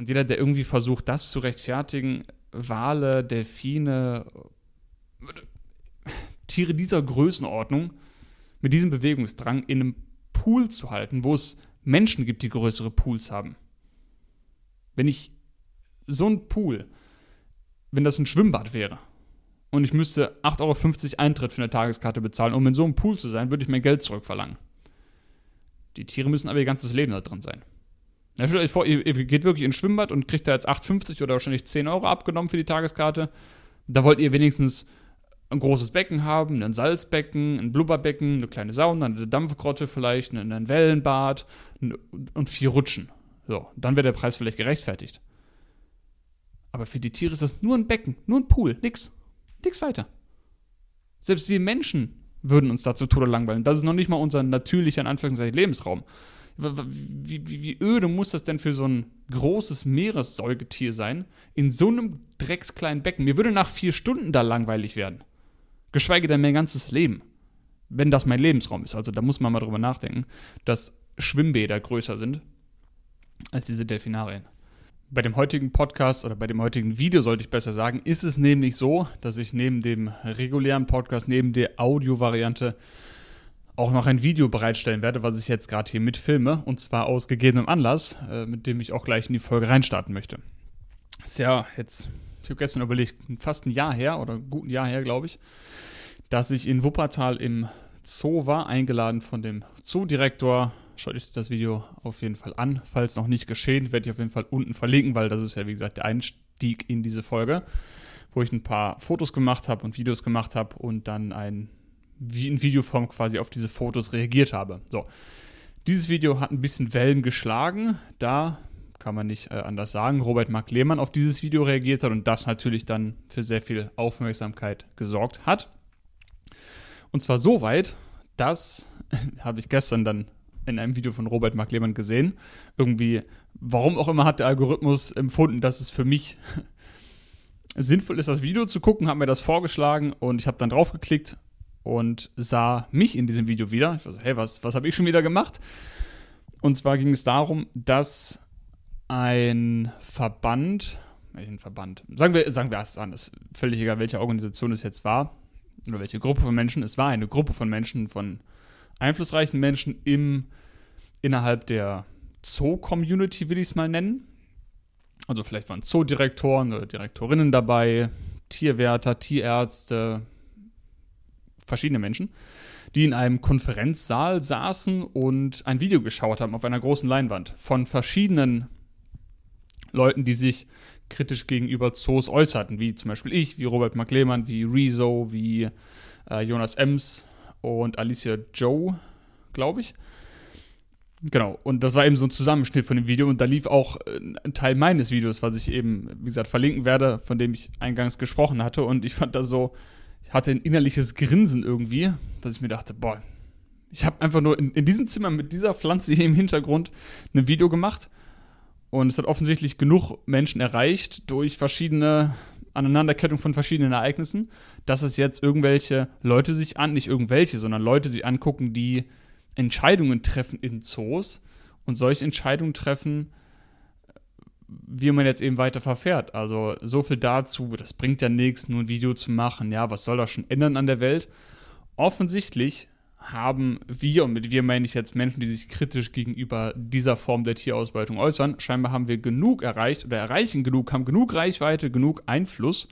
Und jeder, der irgendwie versucht, das zu rechtfertigen, Wale, Delfine, Tiere dieser Größenordnung mit diesem Bewegungsdrang in einem Pool zu halten, wo es Menschen gibt, die größere Pools haben. Wenn ich so ein Pool, wenn das ein Schwimmbad wäre und ich müsste 8,50 Euro Eintritt für eine Tageskarte bezahlen, um in so einem Pool zu sein, würde ich mein Geld zurückverlangen. Die Tiere müssen aber ihr ganzes Leben da drin sein. Ja, stellt euch vor, ihr, ihr geht wirklich ins Schwimmbad und kriegt da jetzt 8,50 oder wahrscheinlich 10 Euro abgenommen für die Tageskarte. Da wollt ihr wenigstens ein großes Becken haben, ein Salzbecken, ein Blubberbecken, eine kleine Sauna, eine Dampfgrotte vielleicht, ein Wellenbad und vier Rutschen. So, dann wäre der Preis vielleicht gerechtfertigt. Aber für die Tiere ist das nur ein Becken, nur ein Pool, nix. Nix weiter. Selbst wir Menschen würden uns dazu Tode langweilen. Das ist noch nicht mal unser natürlicher, in Anführungszeichen, Lebensraum. Wie, wie, wie öde muss das denn für so ein großes Meeressäugetier sein, in so einem dreckskleinen Becken? Mir würde nach vier Stunden da langweilig werden. Geschweige denn mein ganzes Leben. Wenn das mein Lebensraum ist. Also da muss man mal drüber nachdenken, dass Schwimmbäder größer sind als diese Delfinarien. Bei dem heutigen Podcast oder bei dem heutigen Video sollte ich besser sagen, ist es nämlich so, dass ich neben dem regulären Podcast, neben der Audio-Variante auch noch ein Video bereitstellen werde, was ich jetzt gerade hier mitfilme. Und zwar aus gegebenem Anlass, äh, mit dem ich auch gleich in die Folge reinstarten möchte. Ist ja jetzt, ich habe gestern überlegt, fast ein Jahr her oder ein guten Jahr her, glaube ich, dass ich in Wuppertal im Zoo war, eingeladen von dem Zoodirektor Schaut euch das Video auf jeden Fall an. Falls noch nicht geschehen, werde ich auf jeden Fall unten verlinken, weil das ist ja, wie gesagt, der Einstieg in diese Folge, wo ich ein paar Fotos gemacht habe und Videos gemacht habe und dann ein, wie in Videoform quasi auf diese Fotos reagiert habe. So. Dieses Video hat ein bisschen Wellen geschlagen. Da kann man nicht äh, anders sagen, Robert Mark Lehmann auf dieses Video reagiert hat und das natürlich dann für sehr viel Aufmerksamkeit gesorgt hat. Und zwar so weit, dass, habe ich gestern dann in einem Video von Robert Mark Lehmann gesehen. Irgendwie, warum auch immer hat der Algorithmus empfunden, dass es für mich sinnvoll ist, das Video zu gucken, hat mir das vorgeschlagen und ich habe dann draufgeklickt und sah mich in diesem Video wieder. Ich war so, hey, was, was habe ich schon wieder gemacht? Und zwar ging es darum, dass ein Verband, welchen Verband, sagen wir, sagen wir erst an, ist völlig egal, welche Organisation es jetzt war oder welche Gruppe von Menschen, es war eine Gruppe von Menschen, von einflussreichen Menschen im, innerhalb der Zoo-Community, will ich es mal nennen. Also vielleicht waren Zoodirektoren oder Direktorinnen dabei, Tierwärter, Tierärzte, verschiedene Menschen, die in einem Konferenzsaal saßen und ein Video geschaut haben auf einer großen Leinwand von verschiedenen Leuten, die sich kritisch gegenüber Zoos äußerten, wie zum Beispiel ich, wie Robert McLehmann, wie Rezo, wie äh, Jonas Ems, und Alicia Joe, glaube ich. Genau, und das war eben so ein Zusammenschnitt von dem Video und da lief auch äh, ein Teil meines Videos, was ich eben, wie gesagt, verlinken werde, von dem ich eingangs gesprochen hatte und ich fand das so, ich hatte ein innerliches Grinsen irgendwie, dass ich mir dachte, boah, ich habe einfach nur in, in diesem Zimmer mit dieser Pflanze hier im Hintergrund ein Video gemacht und es hat offensichtlich genug Menschen erreicht durch verschiedene Aneinanderkettung von verschiedenen Ereignissen, dass es jetzt irgendwelche Leute sich an, nicht irgendwelche, sondern Leute sich angucken, die Entscheidungen treffen in Zoos und solche Entscheidungen treffen, wie man jetzt eben weiter verfährt. Also so viel dazu, das bringt ja nichts, nur ein Video zu machen. Ja, was soll das schon ändern an der Welt? Offensichtlich haben wir, und mit wir meine ich jetzt Menschen, die sich kritisch gegenüber dieser Form der Tierausbeutung äußern, scheinbar haben wir genug erreicht oder erreichen genug, haben genug Reichweite, genug Einfluss,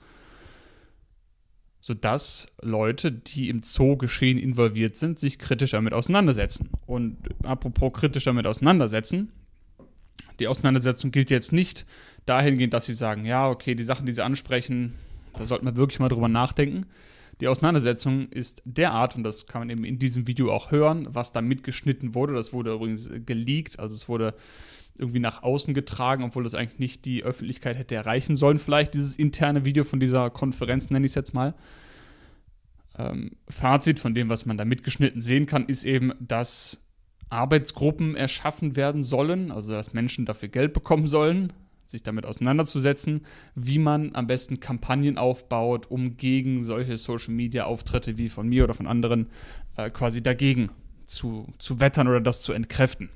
sodass Leute, die im Zoo-Geschehen involviert sind, sich kritisch damit auseinandersetzen. Und apropos kritisch damit auseinandersetzen, die Auseinandersetzung gilt jetzt nicht dahingehend, dass sie sagen, ja, okay, die Sachen, die sie ansprechen, da sollte man wirklich mal drüber nachdenken. Die Auseinandersetzung ist derart, und das kann man eben in diesem Video auch hören, was da mitgeschnitten wurde. Das wurde übrigens geleakt, also es wurde irgendwie nach außen getragen, obwohl das eigentlich nicht die Öffentlichkeit hätte erreichen sollen. Vielleicht dieses interne Video von dieser Konferenz, nenne ich es jetzt mal. Ähm, Fazit von dem, was man da mitgeschnitten sehen kann, ist eben, dass Arbeitsgruppen erschaffen werden sollen, also dass Menschen dafür Geld bekommen sollen, sich damit auseinanderzusetzen, wie man am besten Kampagnen aufbaut, um gegen solche Social-Media-Auftritte wie von mir oder von anderen äh, quasi dagegen zu, zu wettern oder das zu entkräften.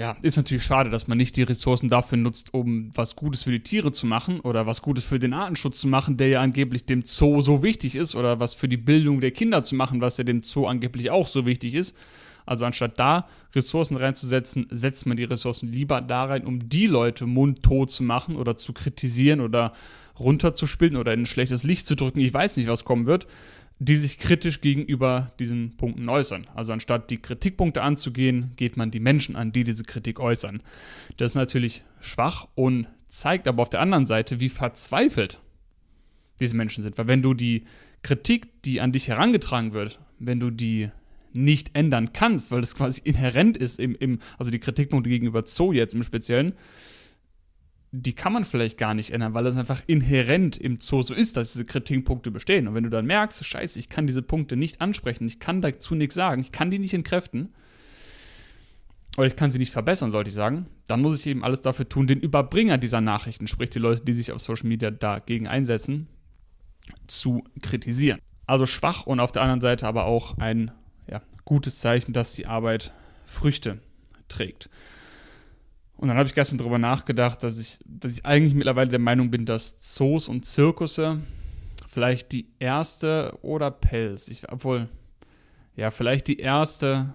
Ja, ist natürlich schade, dass man nicht die Ressourcen dafür nutzt, um was Gutes für die Tiere zu machen oder was Gutes für den Artenschutz zu machen, der ja angeblich dem Zoo so wichtig ist, oder was für die Bildung der Kinder zu machen, was ja dem Zoo angeblich auch so wichtig ist. Also anstatt da Ressourcen reinzusetzen, setzt man die Ressourcen lieber da rein, um die Leute mundtot zu machen oder zu kritisieren oder runterzuspielen oder in ein schlechtes Licht zu drücken. Ich weiß nicht, was kommen wird die sich kritisch gegenüber diesen Punkten äußern. Also anstatt die Kritikpunkte anzugehen, geht man die Menschen an, die diese Kritik äußern. Das ist natürlich schwach und zeigt aber auf der anderen Seite, wie verzweifelt diese Menschen sind. Weil wenn du die Kritik, die an dich herangetragen wird, wenn du die nicht ändern kannst, weil das quasi inhärent ist, im, im, also die Kritikpunkte gegenüber Zoo jetzt im Speziellen, die kann man vielleicht gar nicht ändern, weil es einfach inhärent im Zoo so ist, dass diese Kritikpunkte bestehen. Und wenn du dann merkst, scheiße, ich kann diese Punkte nicht ansprechen, ich kann dazu nichts sagen, ich kann die nicht entkräften, oder ich kann sie nicht verbessern, sollte ich sagen, dann muss ich eben alles dafür tun, den Überbringer dieser Nachrichten, sprich die Leute, die sich auf Social Media dagegen einsetzen, zu kritisieren. Also schwach und auf der anderen Seite aber auch ein ja, gutes Zeichen, dass die Arbeit Früchte trägt. Und dann habe ich gestern darüber nachgedacht, dass ich, dass ich eigentlich mittlerweile der Meinung bin, dass Zoos und Zirkusse vielleicht die erste oder Pelz, ich, obwohl, ja, vielleicht die erste,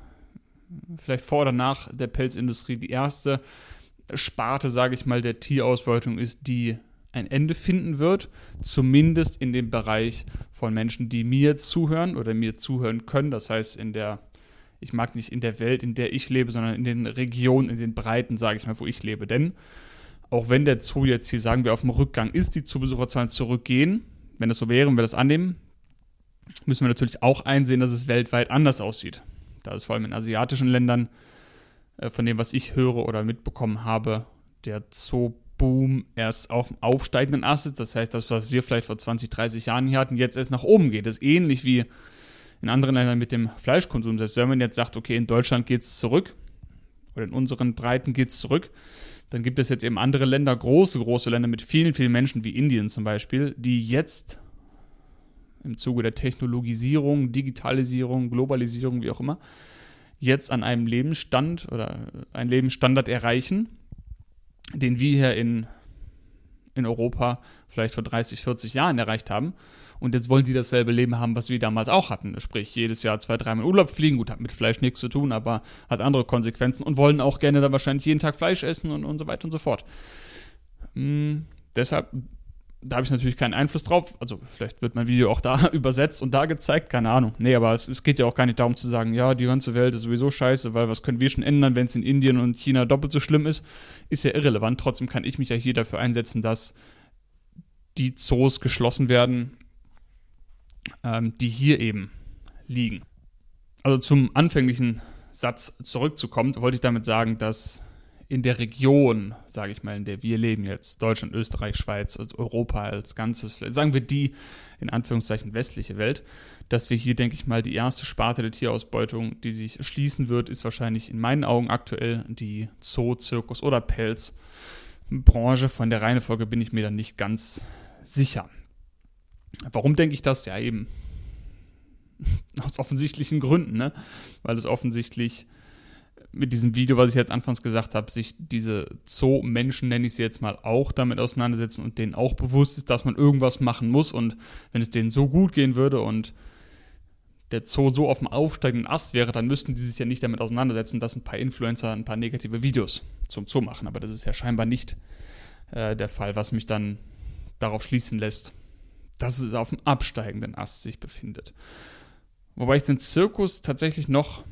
vielleicht vor oder nach der Pelzindustrie, die erste Sparte, sage ich mal, der Tierausbeutung ist, die ein Ende finden wird, zumindest in dem Bereich von Menschen, die mir zuhören oder mir zuhören können, das heißt in der ich mag nicht in der Welt, in der ich lebe, sondern in den Regionen, in den Breiten, sage ich mal, wo ich lebe. Denn auch wenn der Zoo jetzt hier, sagen wir, auf dem Rückgang ist, die Zubesucherzahlen zurückgehen, wenn das so wäre und wir das annehmen, müssen wir natürlich auch einsehen, dass es weltweit anders aussieht. Da ist vor allem in asiatischen Ländern, äh, von dem, was ich höre oder mitbekommen habe, der Zoo-Boom erst auf dem aufsteigenden Ast ist. Das heißt, das, was wir vielleicht vor 20, 30 Jahren hier hatten, jetzt erst nach oben geht. Das ist ähnlich wie in anderen Ländern mit dem Fleischkonsum. Selbst wenn man jetzt sagt, okay, in Deutschland geht es zurück oder in unseren Breiten geht es zurück, dann gibt es jetzt eben andere Länder, große, große Länder mit vielen, vielen Menschen, wie Indien zum Beispiel, die jetzt im Zuge der Technologisierung, Digitalisierung, Globalisierung, wie auch immer, jetzt an einem Lebensstand oder einen Lebensstandard erreichen, den wir hier in, in Europa vielleicht vor 30, 40 Jahren erreicht haben. Und jetzt wollen die dasselbe Leben haben, was wir damals auch hatten. Sprich, jedes Jahr zwei, dreimal Urlaub fliegen. Gut, hat mit Fleisch nichts zu tun, aber hat andere Konsequenzen und wollen auch gerne dann wahrscheinlich jeden Tag Fleisch essen und, und so weiter und so fort. Hm, deshalb, da habe ich natürlich keinen Einfluss drauf. Also, vielleicht wird mein Video auch da übersetzt und da gezeigt, keine Ahnung. Nee, aber es, es geht ja auch gar nicht darum zu sagen, ja, die ganze Welt ist sowieso scheiße, weil was können wir schon ändern, wenn es in Indien und China doppelt so schlimm ist? Ist ja irrelevant. Trotzdem kann ich mich ja hier dafür einsetzen, dass die Zoos geschlossen werden ähm, die hier eben liegen. Also zum anfänglichen Satz zurückzukommen, wollte ich damit sagen, dass in der Region, sage ich mal, in der wir leben jetzt, Deutschland, Österreich, Schweiz, also Europa als Ganzes, sagen wir die in Anführungszeichen westliche Welt, dass wir hier, denke ich mal, die erste Sparte der Tierausbeutung, die sich schließen wird, ist wahrscheinlich in meinen Augen aktuell die Zoo, Zirkus oder Pelzbranche. Von der Reihenfolge bin ich mir dann nicht ganz sicher. Warum denke ich das? Ja, eben aus offensichtlichen Gründen, ne? Weil es offensichtlich mit diesem Video, was ich jetzt anfangs gesagt habe, sich diese Zoo-Menschen, nenne ich sie jetzt mal, auch damit auseinandersetzen und denen auch bewusst ist, dass man irgendwas machen muss. Und wenn es denen so gut gehen würde und der Zoo so auf dem aufsteigenden Ast wäre, dann müssten die sich ja nicht damit auseinandersetzen, dass ein paar Influencer ein paar negative Videos zum Zoo machen. Aber das ist ja scheinbar nicht äh, der Fall, was mich dann darauf schließen lässt, dass es auf dem absteigenden Ast sich befindet. Wobei ich den Zirkus tatsächlich noch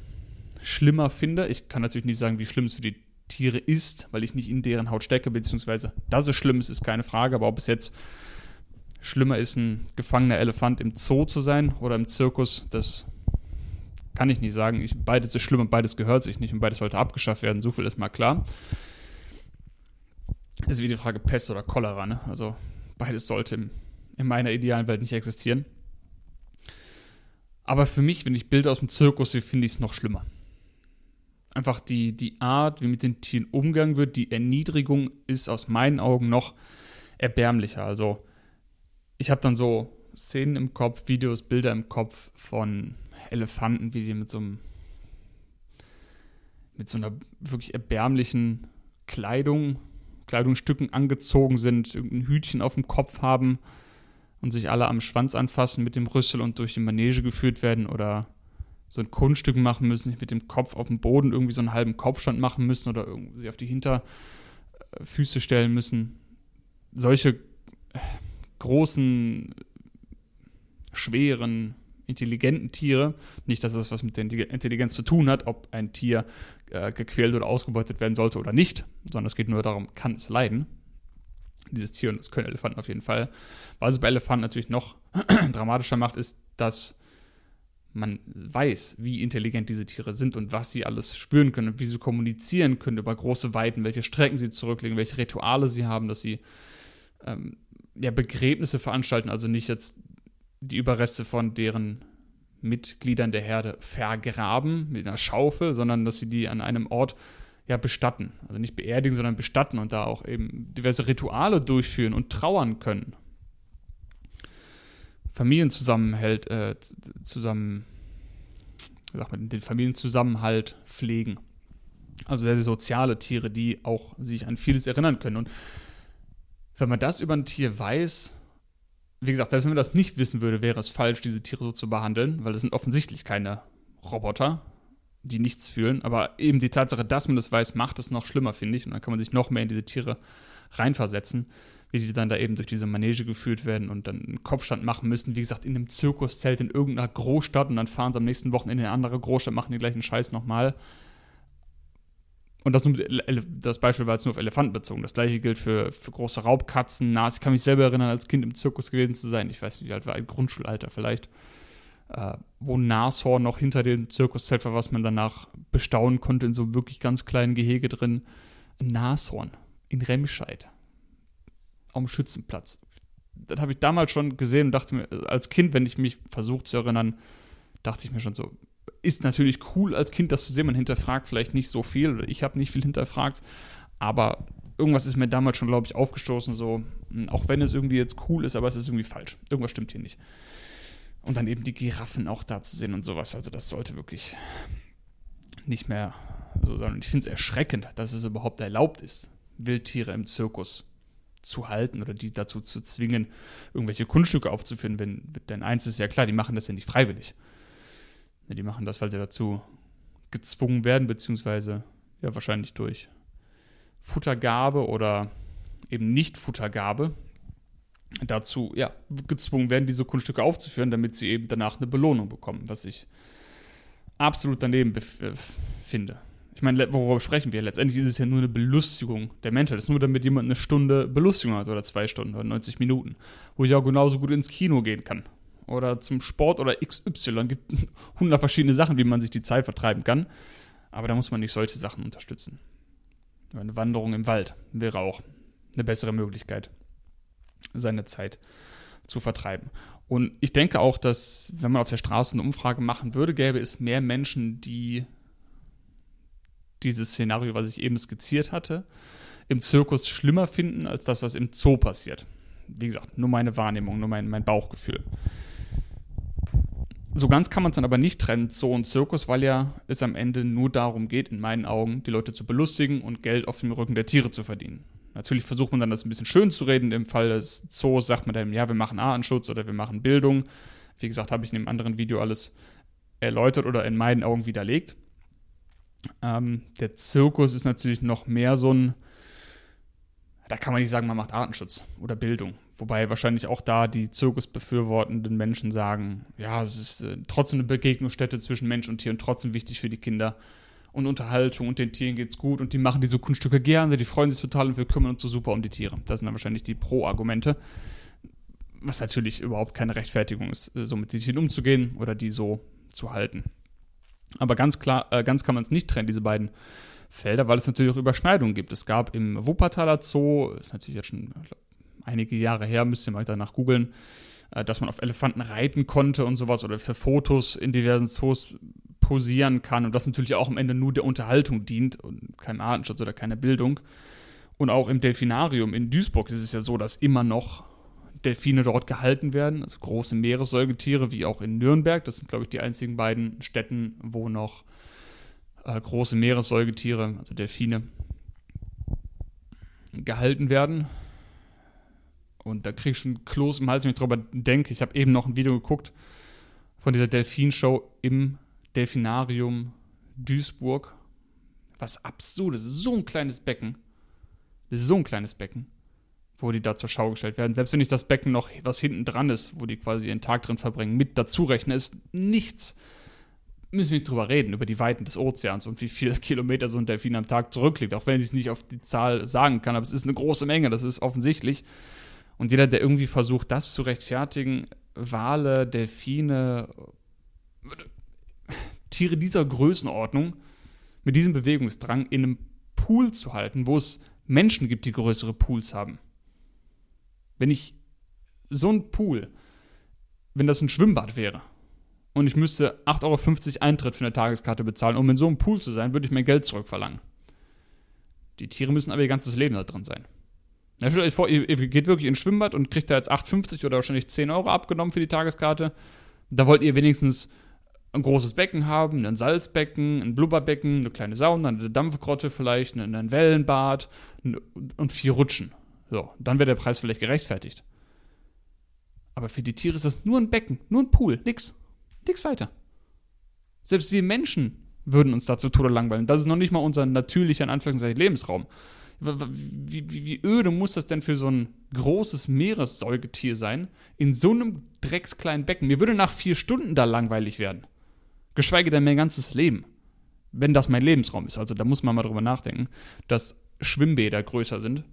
schlimmer finde. Ich kann natürlich nicht sagen, wie schlimm es für die Tiere ist, weil ich nicht in deren Haut stecke, beziehungsweise dass es schlimm ist, ist keine Frage. Aber ob es jetzt schlimmer ist, ein gefangener Elefant im Zoo zu sein oder im Zirkus, das kann ich nicht sagen. Ich, beides ist schlimm und beides gehört sich nicht und beides sollte abgeschafft werden. So viel ist mal klar. Das ist wie die Frage Pest oder Cholera. Ne? Also beides sollte im in meiner idealen Welt nicht existieren. Aber für mich, wenn ich Bilder aus dem Zirkus sehe, finde ich es noch schlimmer. Einfach die, die Art, wie mit den Tieren umgegangen wird, die Erniedrigung ist aus meinen Augen noch erbärmlicher. Also ich habe dann so Szenen im Kopf, Videos, Bilder im Kopf von Elefanten, wie die mit so einem mit so einer wirklich erbärmlichen Kleidung, Kleidungsstücken angezogen sind, irgendein Hütchen auf dem Kopf haben und sich alle am Schwanz anfassen mit dem Rüssel und durch die Manege geführt werden oder so ein Kunststück machen müssen, mit dem Kopf auf dem Boden irgendwie so einen halben Kopfstand machen müssen oder irgendwie auf die Hinterfüße stellen müssen. Solche äh, großen, schweren, intelligenten Tiere, nicht, dass das was mit der Intelligenz zu tun hat, ob ein Tier äh, gequält oder ausgebeutet werden sollte oder nicht, sondern es geht nur darum, kann es leiden. Dieses Tier, und das können Elefanten auf jeden Fall. Was es bei Elefanten natürlich noch dramatischer macht, ist, dass man weiß, wie intelligent diese Tiere sind und was sie alles spüren können und wie sie kommunizieren können über große Weiten, welche Strecken sie zurücklegen, welche Rituale sie haben, dass sie ähm, ja, Begräbnisse veranstalten, also nicht jetzt die Überreste von deren Mitgliedern der Herde vergraben mit einer Schaufel, sondern dass sie die an einem Ort ja bestatten. Also nicht beerdigen, sondern bestatten und da auch eben diverse Rituale durchführen und trauern können. Familienzusammenhalt, äh, zusammen, wie sagt man, den Familienzusammenhalt pflegen. Also sehr, sehr soziale Tiere, die auch sich an vieles erinnern können. Und wenn man das über ein Tier weiß, wie gesagt, selbst wenn man das nicht wissen würde, wäre es falsch, diese Tiere so zu behandeln, weil das sind offensichtlich keine Roboter, die nichts fühlen. Aber eben die Tatsache, dass man das weiß, macht es noch schlimmer, finde ich. Und dann kann man sich noch mehr in diese Tiere reinversetzen wie die dann da eben durch diese Manege geführt werden und dann einen Kopfstand machen müssen. Wie gesagt, in einem Zirkuszelt in irgendeiner Großstadt und dann fahren sie am nächsten Wochenende in eine andere Großstadt, machen den gleichen Scheiß nochmal. Und das, das Beispiel war jetzt nur auf Elefanten bezogen. Das gleiche gilt für, für große Raubkatzen, Nas. Ich kann mich selber erinnern, als Kind im Zirkus gewesen zu sein. Ich weiß nicht, wie alt war, ein Grundschulalter vielleicht. Äh, wo Nashorn noch hinter dem Zirkuszelt war, was man danach bestaunen konnte, in so wirklich ganz kleinen Gehege drin. Ein Nashorn in Remscheid am Schützenplatz. Das habe ich damals schon gesehen und dachte mir, als Kind, wenn ich mich versucht zu erinnern, dachte ich mir schon so, ist natürlich cool als Kind das zu sehen. Man hinterfragt vielleicht nicht so viel oder ich habe nicht viel hinterfragt, aber irgendwas ist mir damals schon, glaube ich, aufgestoßen, so, hm, auch wenn es irgendwie jetzt cool ist, aber es ist irgendwie falsch. Irgendwas stimmt hier nicht. Und dann eben die Giraffen auch da zu sehen und sowas. Also das sollte wirklich nicht mehr so sein. Und ich finde es erschreckend, dass es überhaupt erlaubt ist, Wildtiere im Zirkus zu halten oder die dazu zu zwingen, irgendwelche Kunststücke aufzuführen. Wenn, denn eins ist ja klar, die machen das ja nicht freiwillig. Die machen das, weil sie dazu gezwungen werden, beziehungsweise ja wahrscheinlich durch Futtergabe oder eben nicht Futtergabe dazu ja gezwungen werden, diese Kunststücke aufzuführen, damit sie eben danach eine Belohnung bekommen, was ich absolut daneben äh, finde ich meine, worüber sprechen wir? Letztendlich ist es ja nur eine Belustigung der Menschheit. Es ist nur, damit jemand eine Stunde Belustigung hat oder zwei Stunden oder 90 Minuten, wo ich auch genauso gut ins Kino gehen kann. Oder zum Sport oder XY. Es gibt hundert verschiedene Sachen, wie man sich die Zeit vertreiben kann. Aber da muss man nicht solche Sachen unterstützen. Eine Wanderung im Wald wäre auch eine bessere Möglichkeit, seine Zeit zu vertreiben. Und ich denke auch, dass, wenn man auf der Straße eine Umfrage machen würde, gäbe es mehr Menschen, die dieses Szenario, was ich eben skizziert hatte, im Zirkus schlimmer finden als das, was im Zoo passiert. Wie gesagt, nur meine Wahrnehmung, nur mein, mein Bauchgefühl. So ganz kann man es dann aber nicht trennen, Zoo und Zirkus, weil ja es am Ende nur darum geht, in meinen Augen, die Leute zu belustigen und Geld auf dem Rücken der Tiere zu verdienen. Natürlich versucht man dann das ein bisschen schön zu reden. Im Fall des Zoos sagt man dann, ja, wir machen Artenschutz oder wir machen Bildung. Wie gesagt, habe ich in einem anderen Video alles erläutert oder in meinen Augen widerlegt. Ähm, der Zirkus ist natürlich noch mehr so ein, da kann man nicht sagen, man macht Artenschutz oder Bildung. Wobei wahrscheinlich auch da die Zirkusbefürwortenden Menschen sagen, ja, es ist äh, trotzdem eine Begegnungsstätte zwischen Mensch und Tier und trotzdem wichtig für die Kinder. Und Unterhaltung und den Tieren geht's gut und die machen diese Kunststücke gerne, die freuen sich total und wir kümmern uns so super um die Tiere. Das sind dann wahrscheinlich die Pro-Argumente. Was natürlich überhaupt keine Rechtfertigung ist, so mit den Tieren umzugehen oder die so zu halten. Aber ganz klar, äh, ganz kann man es nicht trennen, diese beiden Felder, weil es natürlich auch Überschneidungen gibt. Es gab im Wuppertaler Zoo, ist natürlich jetzt schon glaub, einige Jahre her, müsst ihr mal danach googeln, äh, dass man auf Elefanten reiten konnte und sowas oder für Fotos in diversen Zoos posieren kann und das natürlich auch am Ende nur der Unterhaltung dient und keinem Artenschutz oder keiner Bildung. Und auch im Delfinarium in Duisburg ist es ja so, dass immer noch Delfine dort gehalten werden, also große Meeressäugetiere, wie auch in Nürnberg. Das sind, glaube ich, die einzigen beiden Städten, wo noch äh, große Meeressäugetiere, also Delfine, gehalten werden. Und da kriege ich schon Kloß im Hals, wenn ich darüber denke. Ich habe eben noch ein Video geguckt von dieser Delfinshow im Delfinarium Duisburg. Was absurd ist. So ein kleines Becken. So ein kleines Becken, wo die da zur Schau gestellt werden. Selbst wenn ich das Becken noch, was hinten dran ist, wo die quasi ihren Tag drin verbringen, mit dazu rechne, ist nichts. Müssen wir nicht drüber reden, über die Weiten des Ozeans und wie viele Kilometer so ein Delfin am Tag zurückliegt. Auch wenn ich es nicht auf die Zahl sagen kann, aber es ist eine große Menge, das ist offensichtlich. Und jeder, der irgendwie versucht, das zu rechtfertigen, Wale, Delfine, Tiere dieser Größenordnung mit diesem Bewegungsdrang in einem Pool zu halten, wo es Menschen gibt, die größere Pools haben. Wenn ich so ein Pool, wenn das ein Schwimmbad wäre und ich müsste 8,50 Euro Eintritt für eine Tageskarte bezahlen, um in so einem Pool zu sein, würde ich mein Geld zurückverlangen. Die Tiere müssen aber ihr ganzes Leben da drin sein. Ja, stellt euch vor, ihr, ihr geht wirklich ins Schwimmbad und kriegt da jetzt 8,50 oder wahrscheinlich 10 Euro abgenommen für die Tageskarte. Da wollt ihr wenigstens ein großes Becken haben, ein Salzbecken, ein Blubberbecken, eine kleine Sauna, eine Dampfgrotte vielleicht, ein Wellenbad und vier Rutschen. So, dann wäre der Preis vielleicht gerechtfertigt. Aber für die Tiere ist das nur ein Becken, nur ein Pool, nix. Nix weiter. Selbst wir Menschen würden uns dazu Tode langweilen. Das ist noch nicht mal unser natürlicher, in Anführungszeichen, Lebensraum wie, wie, wie öde muss das denn für so ein großes Meeressäugetier sein, in so einem dreckskleinen Becken? Mir würde nach vier Stunden da langweilig werden. Geschweige denn mein ganzes Leben. Wenn das mein Lebensraum ist. Also da muss man mal drüber nachdenken, dass Schwimmbäder größer sind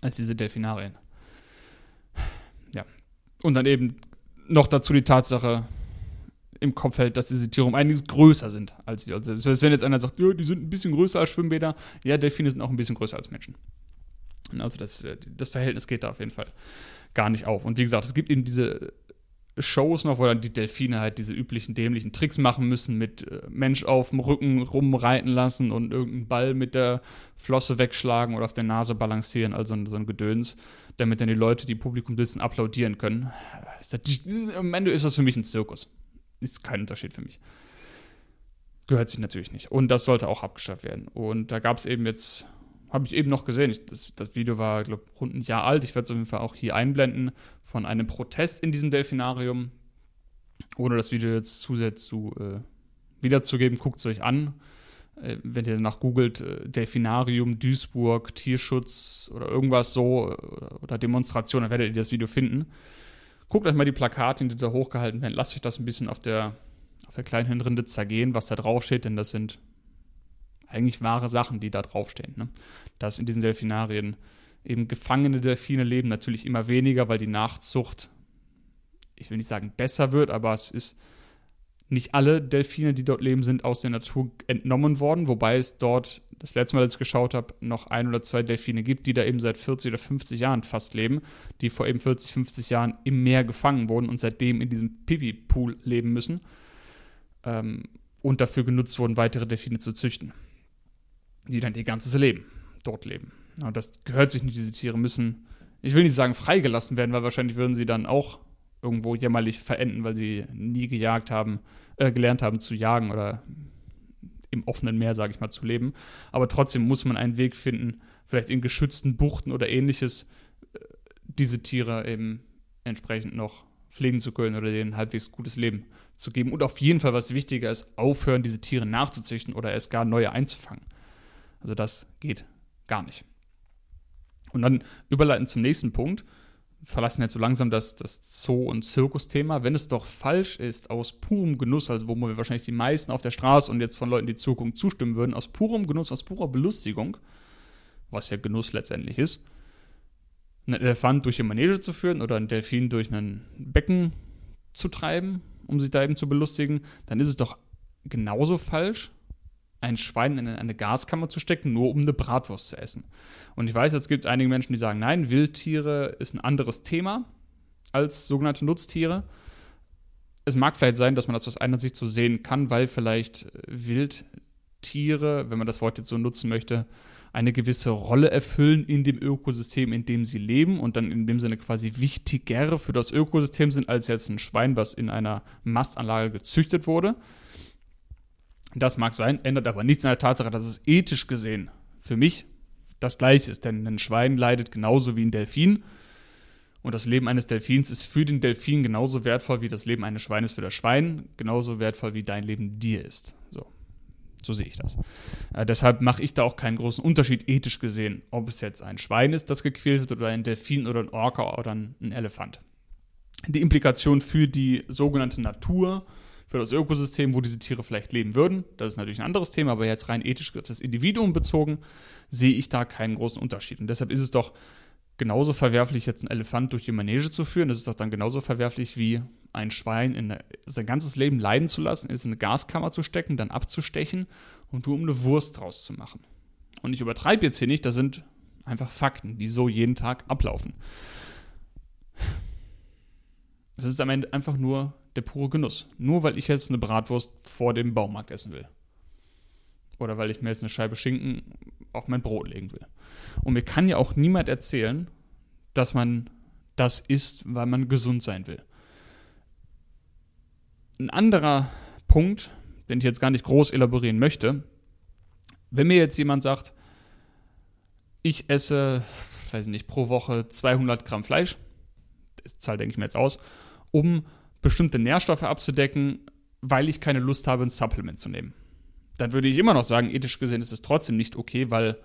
als diese Delfinarien. Ja. Und dann eben noch dazu die Tatsache, im Kopf hält, dass diese Tiere um einiges größer sind als wir. Also wenn jetzt einer sagt, ja, die sind ein bisschen größer als Schwimmbäder, ja, Delfine sind auch ein bisschen größer als Menschen. Also das, das Verhältnis geht da auf jeden Fall gar nicht auf. Und wie gesagt, es gibt eben diese Shows noch, wo dann die Delfine halt diese üblichen dämlichen Tricks machen müssen, mit äh, Mensch auf dem Rücken rumreiten lassen und irgendeinen Ball mit der Flosse wegschlagen oder auf der Nase balancieren, also so ein Gedöns, damit dann die Leute, die Publikum sitzen, applaudieren können. Am Ende ist das für mich ein Zirkus ist kein Unterschied für mich. Gehört sich natürlich nicht. Und das sollte auch abgeschafft werden. Und da gab es eben jetzt, habe ich eben noch gesehen, ich, das, das, Video war, glaube ich, rund ein Jahr alt. Ich werde es auf jeden Fall auch hier einblenden von einem Protest in diesem Delfinarium. Ohne das Video jetzt zusätzlich zu äh, wiederzugeben, guckt es euch an. Äh, wenn ihr danach googelt, äh, Delfinarium, Duisburg, Tierschutz oder irgendwas so oder, oder Demonstration, dann werdet ihr das Video finden. Guckt euch mal die Plakate, die da hochgehalten werden. Lasst euch das ein bisschen auf der, auf der kleinen Hirnrinde zergehen, was da draufsteht, denn das sind eigentlich wahre Sachen, die da draufstehen. Ne? Dass in diesen Delfinarien eben gefangene Delfine leben, natürlich immer weniger, weil die Nachzucht, ich will nicht sagen besser wird, aber es ist nicht alle Delfine, die dort leben, sind aus der Natur entnommen worden, wobei es dort, das letzte Mal, als ich geschaut habe, noch ein oder zwei Delfine gibt, die da eben seit 40 oder 50 Jahren fast leben, die vor eben 40, 50 Jahren im Meer gefangen wurden und seitdem in diesem Pipi-Pool leben müssen ähm, und dafür genutzt wurden, weitere Delfine zu züchten, die dann ihr ganzes Leben dort leben. Und das gehört sich nicht, diese Tiere müssen, ich will nicht sagen freigelassen werden, weil wahrscheinlich würden sie dann auch irgendwo jämmerlich verenden, weil sie nie gejagt haben, äh, gelernt haben zu jagen oder im offenen Meer, sage ich mal, zu leben. Aber trotzdem muss man einen Weg finden, vielleicht in geschützten Buchten oder ähnliches, äh, diese Tiere eben entsprechend noch pflegen zu können oder denen halbwegs gutes Leben zu geben. Und auf jeden Fall, was wichtiger ist, aufhören, diese Tiere nachzuzüchten oder erst gar neue einzufangen. Also das geht gar nicht. Und dann überleiten zum nächsten Punkt verlassen jetzt so langsam das, das Zoo- und Zirkusthema. Wenn es doch falsch ist, aus purem Genuss, also wo wir wahrscheinlich die meisten auf der Straße und jetzt von Leuten, die Zukunft zustimmen würden, aus purem Genuss, aus purer Belustigung, was ja Genuss letztendlich ist, einen Elefant durch die Manege zu führen oder einen Delfin durch ein Becken zu treiben, um sich da eben zu belustigen, dann ist es doch genauso falsch, ein Schwein in eine Gaskammer zu stecken, nur um eine Bratwurst zu essen. Und ich weiß, jetzt gibt es einige Menschen, die sagen, nein, Wildtiere ist ein anderes Thema als sogenannte Nutztiere. Es mag vielleicht sein, dass man das aus einer Sicht so sehen kann, weil vielleicht Wildtiere, wenn man das Wort jetzt so nutzen möchte, eine gewisse Rolle erfüllen in dem Ökosystem, in dem sie leben und dann in dem Sinne quasi wichtiger für das Ökosystem sind als jetzt ein Schwein, was in einer Mastanlage gezüchtet wurde. Das mag sein, ändert aber nichts an der Tatsache, dass es ethisch gesehen für mich das gleiche ist. Denn ein Schwein leidet genauso wie ein Delfin. Und das Leben eines Delfins ist für den Delfin genauso wertvoll wie das Leben eines Schweines für das Schwein, genauso wertvoll wie dein Leben dir ist. So, so sehe ich das. Äh, deshalb mache ich da auch keinen großen Unterschied ethisch gesehen, ob es jetzt ein Schwein ist, das gequält wird, oder ein Delfin oder ein Orca oder ein Elefant. Die Implikation für die sogenannte Natur, für das Ökosystem, wo diese Tiere vielleicht leben würden, das ist natürlich ein anderes Thema, aber jetzt rein ethisch auf das Individuum bezogen, sehe ich da keinen großen Unterschied. Und deshalb ist es doch genauso verwerflich, jetzt einen Elefant durch die Manege zu führen. Das ist doch dann genauso verwerflich wie ein Schwein in sein ganzes Leben leiden zu lassen, in eine Gaskammer zu stecken, dann abzustechen und nur um eine Wurst draus zu machen. Und ich übertreibe jetzt hier nicht, das sind einfach Fakten, die so jeden Tag ablaufen. Es ist am Ende einfach nur der pure Genuss. Nur weil ich jetzt eine Bratwurst vor dem Baumarkt essen will. Oder weil ich mir jetzt eine Scheibe Schinken auf mein Brot legen will. Und mir kann ja auch niemand erzählen, dass man das isst, weil man gesund sein will. Ein anderer Punkt, den ich jetzt gar nicht groß elaborieren möchte, wenn mir jetzt jemand sagt, ich esse, weiß nicht, pro Woche 200 Gramm Fleisch, das Zahl denke ich mir jetzt aus, um bestimmte Nährstoffe abzudecken, weil ich keine Lust habe, ein Supplement zu nehmen. Dann würde ich immer noch sagen, ethisch gesehen ist es trotzdem nicht okay, weil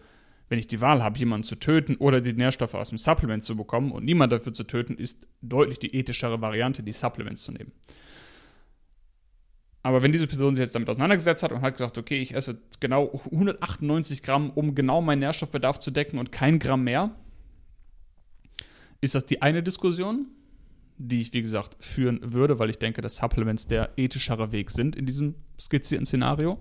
wenn ich die Wahl habe, jemanden zu töten oder die Nährstoffe aus dem Supplement zu bekommen und niemand dafür zu töten, ist deutlich die ethischere Variante, die Supplements zu nehmen. Aber wenn diese Person sich jetzt damit auseinandergesetzt hat und hat gesagt, okay, ich esse genau 198 Gramm, um genau meinen Nährstoffbedarf zu decken und kein Gramm mehr, ist das die eine Diskussion, die ich, wie gesagt, führen würde, weil ich denke, dass Supplements der ethischere Weg sind in diesem skizzierten Szenario.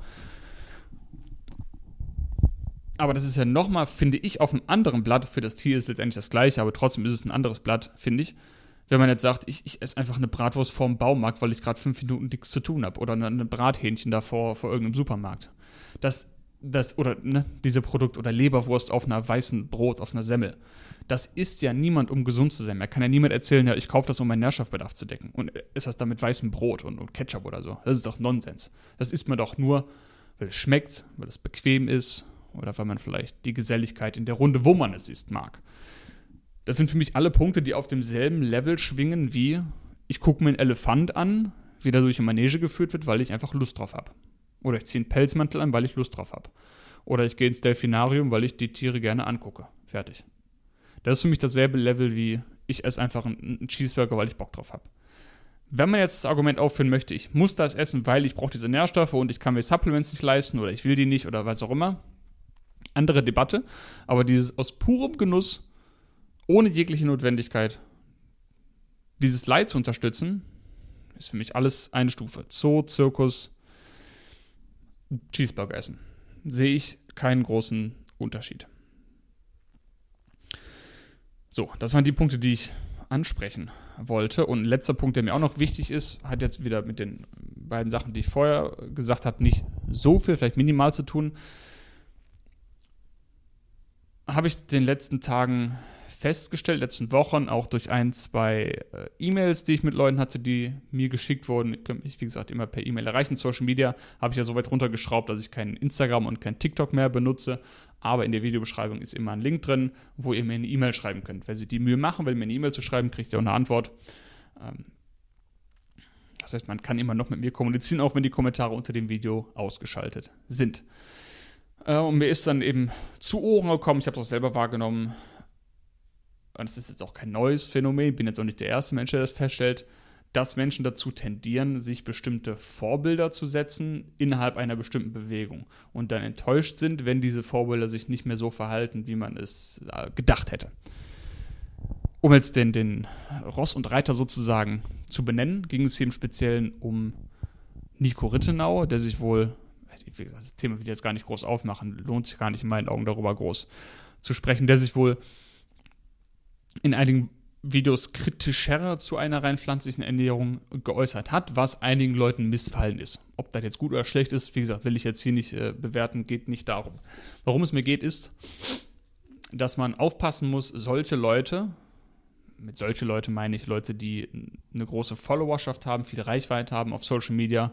Aber das ist ja nochmal, finde ich, auf einem anderen Blatt. Für das Tier ist letztendlich das gleiche, aber trotzdem ist es ein anderes Blatt, finde ich. Wenn man jetzt sagt, ich, ich esse einfach eine Bratwurst vorm Baumarkt, weil ich gerade fünf Minuten nichts zu tun habe. Oder eine, Brathähnchen da vor, vor irgendeinem Supermarkt. Das, das, oder ne, diese Produkt oder Leberwurst auf einer weißen Brot, auf einer Semmel. Das isst ja niemand, um gesund zu sein. Da kann ja niemand erzählen, ja, ich kaufe das, um meinen Nährstoffbedarf zu decken. Und ist das dann mit weißem Brot und, und Ketchup oder so. Das ist doch Nonsens. Das isst man doch nur, weil es schmeckt, weil es bequem ist, oder weil man vielleicht die Geselligkeit in der Runde, wo man es isst, mag. Das sind für mich alle Punkte, die auf demselben Level schwingen wie ich gucke mir einen Elefant an, wie der durch eine Manege geführt wird, weil ich einfach Lust drauf habe. Oder ich ziehe einen Pelzmantel an, weil ich Lust drauf habe. Oder ich gehe ins Delfinarium, weil ich die Tiere gerne angucke. Fertig. Das ist für mich dasselbe Level wie ich esse einfach einen Cheeseburger, weil ich Bock drauf habe. Wenn man jetzt das Argument aufführen möchte, ich muss das essen, weil ich brauche diese Nährstoffe und ich kann mir Supplements nicht leisten oder ich will die nicht oder was auch immer, andere Debatte. Aber dieses aus purem Genuss, ohne jegliche Notwendigkeit, dieses Leid zu unterstützen, ist für mich alles eine Stufe. Zoo, Zirkus, Cheeseburger essen. Sehe ich keinen großen Unterschied. So, das waren die Punkte, die ich ansprechen wollte. Und ein letzter Punkt, der mir auch noch wichtig ist, hat jetzt wieder mit den beiden Sachen, die ich vorher gesagt habe, nicht so viel, vielleicht minimal zu tun habe ich den letzten Tagen festgestellt, letzten Wochen, auch durch ein, zwei äh, E-Mails, die ich mit Leuten hatte, die mir geschickt wurden. Ich könnte mich, wie gesagt, immer per E-Mail erreichen. Social Media habe ich ja so weit runtergeschraubt, dass ich kein Instagram und kein TikTok mehr benutze. Aber in der Videobeschreibung ist immer ein Link drin, wo ihr mir eine E-Mail schreiben könnt. Wenn Sie die Mühe machen, wenn mir eine E-Mail zu schreiben, kriegt ihr auch eine Antwort. Ähm, das heißt, man kann immer noch mit mir kommunizieren, auch wenn die Kommentare unter dem Video ausgeschaltet sind. Äh, und mir ist dann eben zu Ohren gekommen, ich habe es auch selber wahrgenommen, und es ist jetzt auch kein neues Phänomen, bin jetzt auch nicht der erste Mensch, der das feststellt, dass Menschen dazu tendieren, sich bestimmte Vorbilder zu setzen innerhalb einer bestimmten Bewegung und dann enttäuscht sind, wenn diese Vorbilder sich nicht mehr so verhalten, wie man es äh, gedacht hätte. Um jetzt den, den Ross und Reiter sozusagen zu benennen, ging es hier im Speziellen um Nico Rittenau, der sich wohl das Thema will ich jetzt gar nicht groß aufmachen, lohnt sich gar nicht in meinen Augen darüber groß zu sprechen, der sich wohl in einigen Videos kritischer zu einer rein pflanzlichen Ernährung geäußert hat, was einigen Leuten missfallen ist. Ob das jetzt gut oder schlecht ist, wie gesagt, will ich jetzt hier nicht äh, bewerten, geht nicht darum. Warum es mir geht, ist, dass man aufpassen muss, solche Leute, mit solche Leute meine ich Leute, die eine große Followerschaft haben, viel Reichweite haben auf Social Media,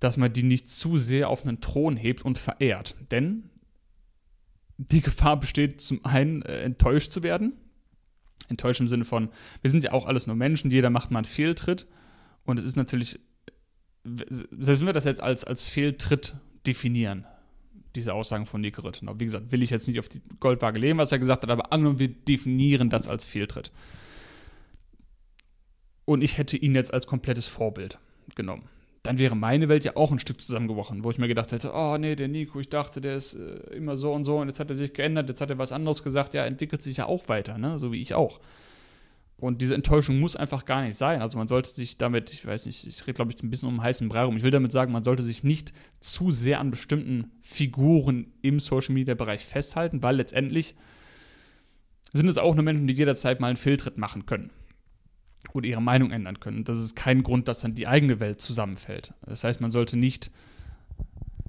dass man die nicht zu sehr auf einen Thron hebt und verehrt. Denn die Gefahr besteht zum einen, äh, enttäuscht zu werden. Enttäuscht im Sinne von, wir sind ja auch alles nur Menschen, jeder macht mal einen Fehltritt. Und es ist natürlich, selbst wenn wir das jetzt als, als Fehltritt definieren, diese Aussagen von Nico Rittenau. Wie gesagt, will ich jetzt nicht auf die Goldwaage legen, was er gesagt hat, aber angenommen, wir definieren das als Fehltritt. Und ich hätte ihn jetzt als komplettes Vorbild genommen dann wäre meine Welt ja auch ein Stück zusammengebrochen, wo ich mir gedacht hätte, oh nee, der Nico, ich dachte, der ist äh, immer so und so und jetzt hat er sich geändert, jetzt hat er was anderes gesagt, ja, entwickelt sich ja auch weiter, ne? so wie ich auch. Und diese Enttäuschung muss einfach gar nicht sein. Also man sollte sich damit, ich weiß nicht, ich rede glaube ich ein bisschen um heißen Brei rum. Ich will damit sagen, man sollte sich nicht zu sehr an bestimmten Figuren im Social Media Bereich festhalten, weil letztendlich sind es auch nur Menschen, die jederzeit mal einen Fehltritt machen können oder ihre Meinung ändern können. Das ist kein Grund, dass dann die eigene Welt zusammenfällt. Das heißt, man sollte nicht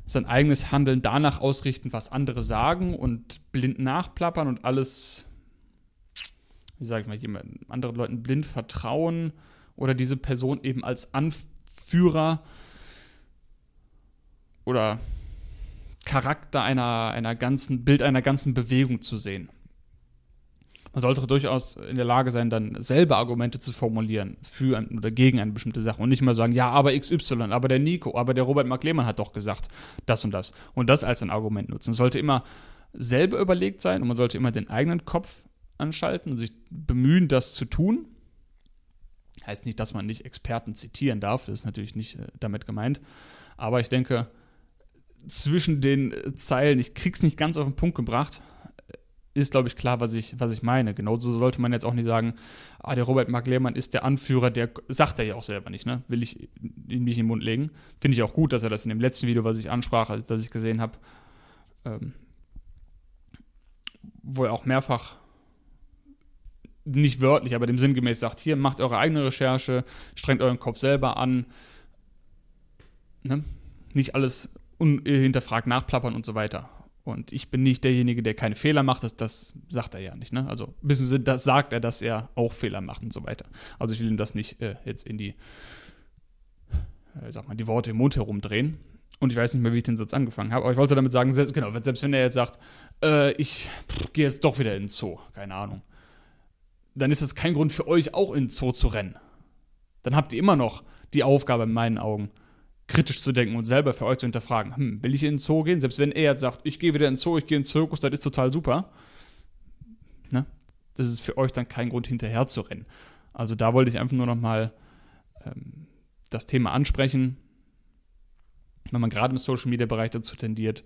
sein eigenes Handeln danach ausrichten, was andere sagen und blind nachplappern und alles, wie sage ich mal, jemand, anderen Leuten blind vertrauen oder diese Person eben als Anführer oder Charakter einer, einer ganzen, Bild einer ganzen Bewegung zu sehen man sollte durchaus in der Lage sein, dann selber Argumente zu formulieren für ein, oder gegen eine bestimmte Sache und nicht mal sagen, ja, aber XY, aber der Nico, aber der Robert Mark Lehmann hat doch gesagt, das und das. Und das als ein Argument nutzen. Es sollte immer selber überlegt sein und man sollte immer den eigenen Kopf anschalten und sich bemühen, das zu tun. Heißt nicht, dass man nicht Experten zitieren darf, das ist natürlich nicht äh, damit gemeint. Aber ich denke, zwischen den Zeilen, ich krieg's nicht ganz auf den Punkt gebracht, ist, glaube ich, klar, was ich, was ich meine. Genauso sollte man jetzt auch nicht sagen, ah, der Robert Mark Lehmann ist der Anführer, der sagt er ja auch selber nicht, ne? Will ich ihn nicht in den Mund legen. Finde ich auch gut, dass er das in dem letzten Video, was ich ansprach, also, das ich gesehen habe, ähm, wo er auch mehrfach nicht wörtlich, aber dem sinngemäß sagt, hier, macht eure eigene Recherche, strengt euren Kopf selber an, ne? Nicht alles hinterfragt nachplappern und so weiter. Und ich bin nicht derjenige, der keine Fehler macht, das, das sagt er ja nicht. Ne? Also, das sagt er, dass er auch Fehler macht und so weiter. Also, ich will ihm das nicht äh, jetzt in die, äh, sag mal, die Worte im Mund herumdrehen. Und ich weiß nicht mehr, wie ich den Satz angefangen habe, aber ich wollte damit sagen, selbst, genau, selbst wenn er jetzt sagt, äh, ich gehe jetzt doch wieder in den Zoo, keine Ahnung, dann ist das kein Grund für euch auch in den Zoo zu rennen. Dann habt ihr immer noch die Aufgabe in meinen Augen, kritisch zu denken und selber für euch zu hinterfragen. Hm, will ich in den Zoo gehen? Selbst wenn er jetzt sagt, ich gehe wieder in den Zoo, ich gehe in den Zirkus, das ist total super. Ne? Das ist für euch dann kein Grund, hinterher zu rennen. Also da wollte ich einfach nur nochmal ähm, das Thema ansprechen, wenn man gerade im Social Media Bereich dazu tendiert,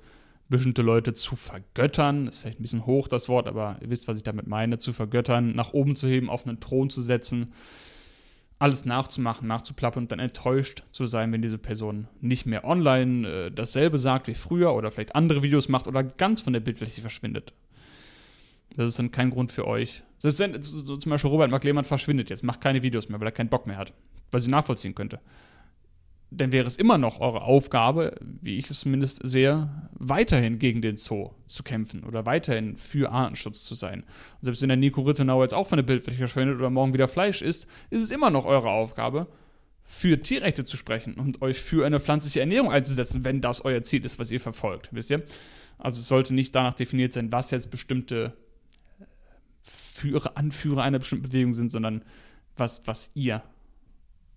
bestimmte Leute zu vergöttern, ist vielleicht ein bisschen hoch das Wort, aber ihr wisst, was ich damit meine, zu vergöttern, nach oben zu heben, auf einen Thron zu setzen, alles nachzumachen, nachzuplappern und dann enttäuscht zu sein, wenn diese Person nicht mehr online äh, dasselbe sagt wie früher oder vielleicht andere Videos macht oder ganz von der Bildfläche verschwindet. Das ist dann kein Grund für euch. Selbst wenn so zum Beispiel Robert Mark verschwindet jetzt, macht keine Videos mehr, weil er keinen Bock mehr hat, weil sie nachvollziehen könnte dann wäre es immer noch eure Aufgabe, wie ich es zumindest sehe, weiterhin gegen den Zoo zu kämpfen oder weiterhin für Artenschutz zu sein. Und selbst wenn der Nico Rittenau jetzt auch von der Bildfläche verschwindet oder morgen wieder Fleisch isst, ist es immer noch eure Aufgabe, für Tierrechte zu sprechen und euch für eine pflanzliche Ernährung einzusetzen, wenn das euer Ziel ist, was ihr verfolgt. Wisst ihr? Also es sollte nicht danach definiert sein, was jetzt bestimmte Führer, Anführer einer bestimmten Bewegung sind, sondern was, was ihr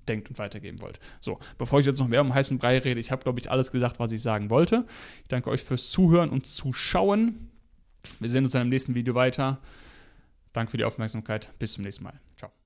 denkt und weitergeben wollt. So, bevor ich jetzt noch mehr um heißen Brei rede, ich habe, glaube ich, alles gesagt, was ich sagen wollte. Ich danke euch fürs Zuhören und Zuschauen. Wir sehen uns in einem nächsten Video weiter. Danke für die Aufmerksamkeit. Bis zum nächsten Mal. Ciao.